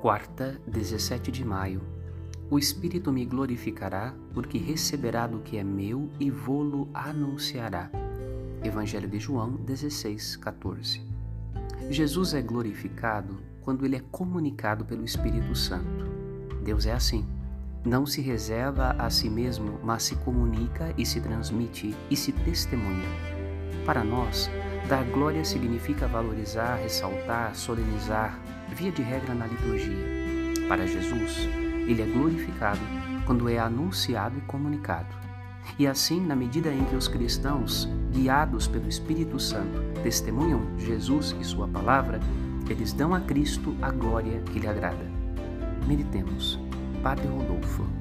Quarta, 17 de maio. O Espírito me glorificará, porque receberá do que é meu e vô-lo anunciará. Evangelho de João 16, 14. Jesus é glorificado quando ele é comunicado pelo Espírito Santo. Deus é assim. Não se reserva a si mesmo, mas se comunica e se transmite e se testemunha. Para nós, dar glória significa valorizar, ressaltar, solenizar, via de regra na liturgia. Para Jesus, ele é glorificado quando é anunciado e comunicado. E assim, na medida em que os cristãos, guiados pelo Espírito Santo, testemunham Jesus e Sua palavra, eles dão a Cristo a glória que lhe agrada. Meditemos. Padre Rodolfo.